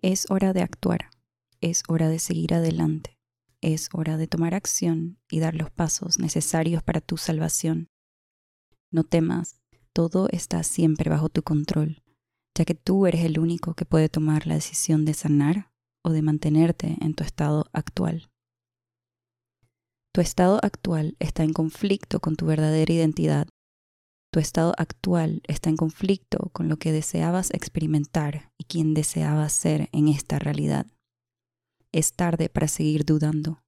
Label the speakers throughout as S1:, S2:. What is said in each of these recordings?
S1: Es hora de actuar, es hora de seguir adelante, es hora de tomar acción y dar los pasos necesarios para tu salvación. No temas, todo está siempre bajo tu control, ya que tú eres el único que puede tomar la decisión de sanar o de mantenerte en tu estado actual. Tu estado actual está en conflicto con tu verdadera identidad. Tu estado actual está en conflicto con lo que deseabas experimentar y quien deseabas ser en esta realidad. Es tarde para seguir dudando.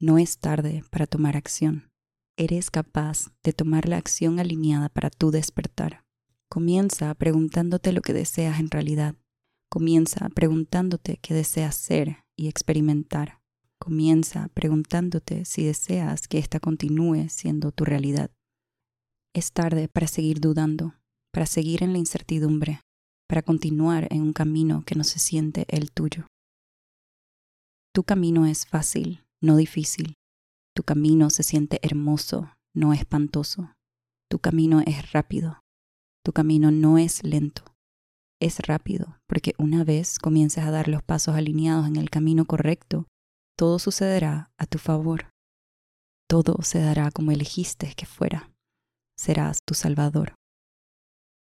S1: No es tarde para tomar acción. Eres capaz de tomar la acción alineada para tu despertar. Comienza preguntándote lo que deseas en realidad. Comienza preguntándote qué deseas ser y experimentar. Comienza preguntándote si deseas que ésta continúe siendo tu realidad. Es tarde para seguir dudando, para seguir en la incertidumbre, para continuar en un camino que no se siente el tuyo. Tu camino es fácil, no difícil. Tu camino se siente hermoso, no espantoso. Tu camino es rápido. Tu camino no es lento. Es rápido porque una vez comiences a dar los pasos alineados en el camino correcto, todo sucederá a tu favor. Todo se dará como elegiste que fuera. Serás tu Salvador.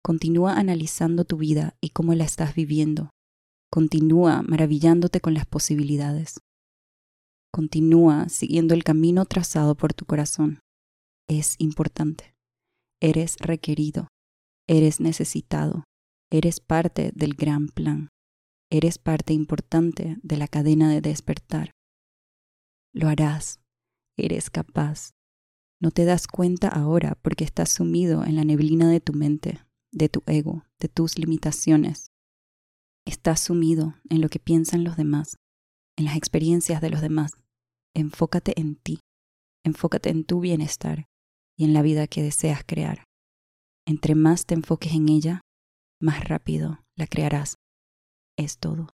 S1: Continúa analizando tu vida y cómo la estás viviendo. Continúa maravillándote con las posibilidades. Continúa siguiendo el camino trazado por tu corazón. Es importante. Eres requerido. Eres necesitado. Eres parte del gran plan. Eres parte importante de la cadena de despertar. Lo harás. Eres capaz. No te das cuenta ahora porque estás sumido en la neblina de tu mente, de tu ego, de tus limitaciones. Estás sumido en lo que piensan los demás, en las experiencias de los demás. Enfócate en ti, enfócate en tu bienestar y en la vida que deseas crear. Entre más te enfoques en ella, más rápido la crearás. Es todo.